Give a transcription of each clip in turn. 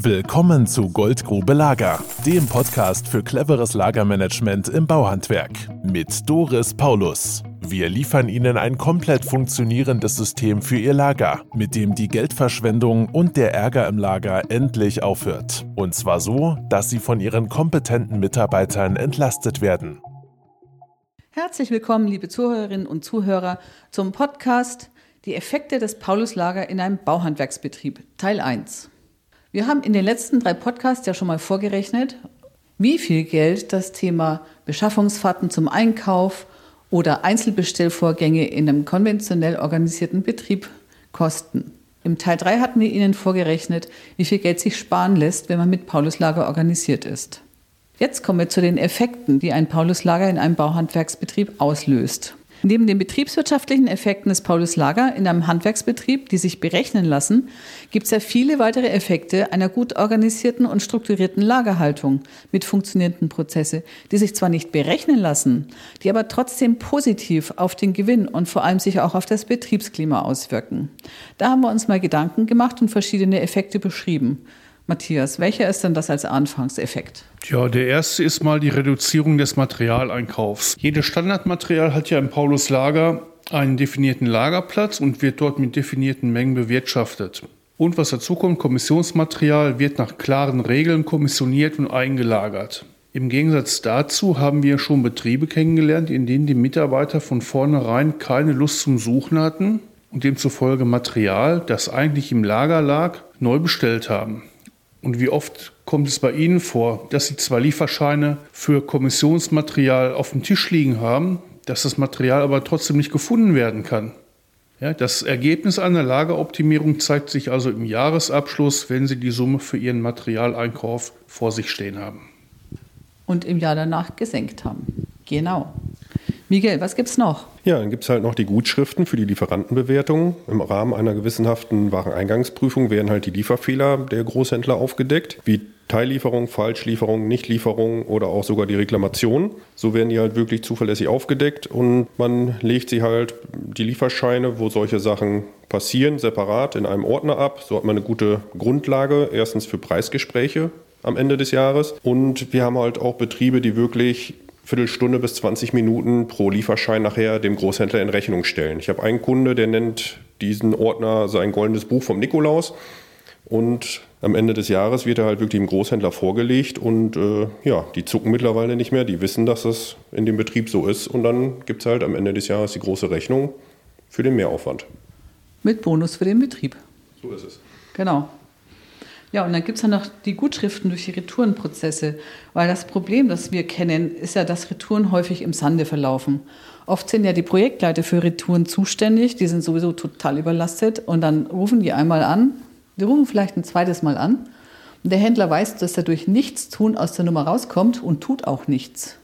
Willkommen zu Goldgrube Lager, dem Podcast für cleveres Lagermanagement im Bauhandwerk mit Doris Paulus. Wir liefern Ihnen ein komplett funktionierendes System für Ihr Lager, mit dem die Geldverschwendung und der Ärger im Lager endlich aufhört. Und zwar so, dass Sie von Ihren kompetenten Mitarbeitern entlastet werden. Herzlich willkommen, liebe Zuhörerinnen und Zuhörer, zum Podcast Die Effekte des Pauluslager in einem Bauhandwerksbetrieb, Teil 1. Wir haben in den letzten drei Podcasts ja schon mal vorgerechnet, wie viel Geld das Thema Beschaffungsfahrten zum Einkauf oder Einzelbestellvorgänge in einem konventionell organisierten Betrieb kosten. Im Teil 3 hatten wir Ihnen vorgerechnet, wie viel Geld sich sparen lässt, wenn man mit Pauluslager organisiert ist. Jetzt kommen wir zu den Effekten, die ein Pauluslager in einem Bauhandwerksbetrieb auslöst. Neben den betriebswirtschaftlichen Effekten des Paulus Lager in einem Handwerksbetrieb, die sich berechnen lassen, gibt es ja viele weitere Effekte einer gut organisierten und strukturierten Lagerhaltung mit funktionierenden Prozesse, die sich zwar nicht berechnen lassen, die aber trotzdem positiv auf den Gewinn und vor allem sich auch auf das Betriebsklima auswirken. Da haben wir uns mal Gedanken gemacht und verschiedene Effekte beschrieben. Matthias, welcher ist denn das als Anfangseffekt? Ja, der erste ist mal die Reduzierung des Materialeinkaufs. Jedes Standardmaterial hat ja im Paulus Lager einen definierten Lagerplatz und wird dort mit definierten Mengen bewirtschaftet. Und was dazu kommt, Kommissionsmaterial wird nach klaren Regeln kommissioniert und eingelagert. Im Gegensatz dazu haben wir schon Betriebe kennengelernt, in denen die Mitarbeiter von vornherein keine Lust zum Suchen hatten und demzufolge Material, das eigentlich im Lager lag, neu bestellt haben. Und wie oft kommt es bei Ihnen vor, dass Sie zwei Lieferscheine für Kommissionsmaterial auf dem Tisch liegen haben, dass das Material aber trotzdem nicht gefunden werden kann? Ja, das Ergebnis einer Lageroptimierung zeigt sich also im Jahresabschluss, wenn Sie die Summe für Ihren Materialeinkauf vor sich stehen haben. Und im Jahr danach gesenkt haben. Genau. Miguel, was gibt es noch? Ja, dann gibt es halt noch die Gutschriften für die Lieferantenbewertung. Im Rahmen einer gewissenhaften Wareneingangsprüfung werden halt die Lieferfehler der Großhändler aufgedeckt, wie Teillieferung, Falschlieferung, Nichtlieferung oder auch sogar die Reklamation. So werden die halt wirklich zuverlässig aufgedeckt und man legt sie halt die Lieferscheine, wo solche Sachen passieren, separat in einem Ordner ab. So hat man eine gute Grundlage, erstens für Preisgespräche am Ende des Jahres. Und wir haben halt auch Betriebe, die wirklich Viertelstunde bis 20 Minuten pro Lieferschein nachher dem Großhändler in Rechnung stellen. Ich habe einen Kunde, der nennt diesen Ordner sein goldenes Buch vom Nikolaus. Und am Ende des Jahres wird er halt wirklich dem Großhändler vorgelegt und äh, ja, die zucken mittlerweile nicht mehr, die wissen, dass das in dem Betrieb so ist und dann gibt es halt am Ende des Jahres die große Rechnung für den Mehraufwand. Mit Bonus für den Betrieb. So ist es. Genau. Ja, und dann gibt es ja noch die Gutschriften durch die Retourenprozesse, weil das Problem, das wir kennen, ist ja, dass Retouren häufig im Sande verlaufen. Oft sind ja die Projektleiter für Retouren zuständig, die sind sowieso total überlastet und dann rufen die einmal an, die rufen vielleicht ein zweites Mal an und der Händler weiß, dass er durch Nichtstun aus der Nummer rauskommt und tut auch nichts.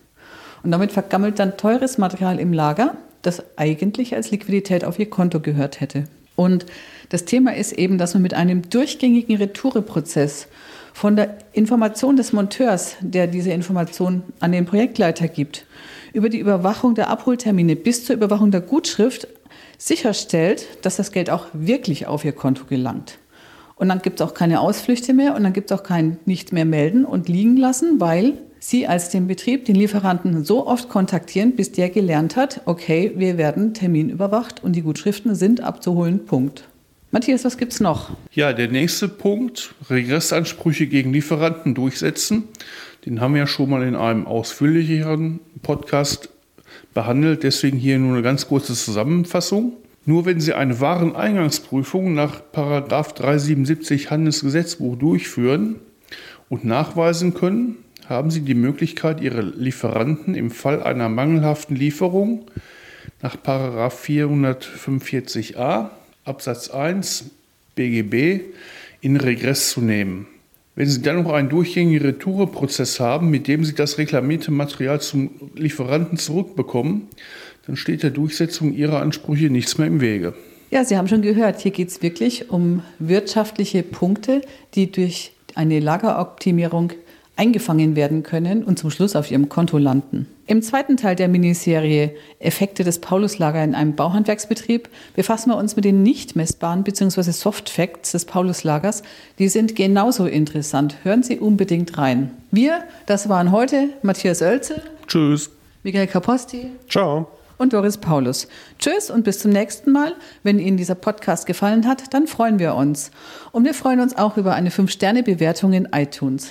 Und damit vergammelt dann teures Material im Lager, das eigentlich als Liquidität auf ihr Konto gehört hätte. Und das Thema ist eben, dass man mit einem durchgängigen Retoureprozess von der Information des Monteurs, der diese Information an den Projektleiter gibt, über die Überwachung der Abholtermine bis zur Überwachung der Gutschrift sicherstellt, dass das Geld auch wirklich auf ihr Konto gelangt. Und dann gibt es auch keine Ausflüchte mehr und dann gibt es auch kein nicht mehr melden und liegen lassen, weil Sie als den Betrieb den Lieferanten so oft kontaktieren, bis der gelernt hat, okay, wir werden Termin überwacht und die Gutschriften sind abzuholen. Punkt. Matthias, was gibt es noch? Ja, der nächste Punkt, Regressansprüche gegen Lieferanten durchsetzen. Den haben wir ja schon mal in einem ausführlicheren Podcast behandelt, deswegen hier nur eine ganz kurze Zusammenfassung. Nur wenn Sie eine Wareneingangsprüfung nach 377 Handelsgesetzbuch durchführen und nachweisen können, haben Sie die Möglichkeit, Ihre Lieferanten im Fall einer mangelhaften Lieferung nach 445a Absatz 1 BGB in Regress zu nehmen. Wenn Sie dann noch einen durchgängigen Retoureprozess haben, mit dem Sie das reklamierte Material zum Lieferanten zurückbekommen, dann steht der Durchsetzung Ihrer Ansprüche nichts mehr im Wege. Ja, Sie haben schon gehört, hier geht es wirklich um wirtschaftliche Punkte, die durch eine Lageroptimierung eingefangen werden können und zum Schluss auf ihrem Konto landen. Im zweiten Teil der Miniserie Effekte des Pauluslager in einem Bauhandwerksbetrieb befassen wir uns mit den nicht messbaren bzw. Soft Facts des Pauluslagers. Die sind genauso interessant. Hören Sie unbedingt rein. Wir, das waren heute Matthias Oelze. Tschüss. Michael Kaposti. Ciao. Und Doris Paulus. Tschüss und bis zum nächsten Mal. Wenn Ihnen dieser Podcast gefallen hat, dann freuen wir uns. Und wir freuen uns auch über eine 5-Sterne-Bewertung in iTunes.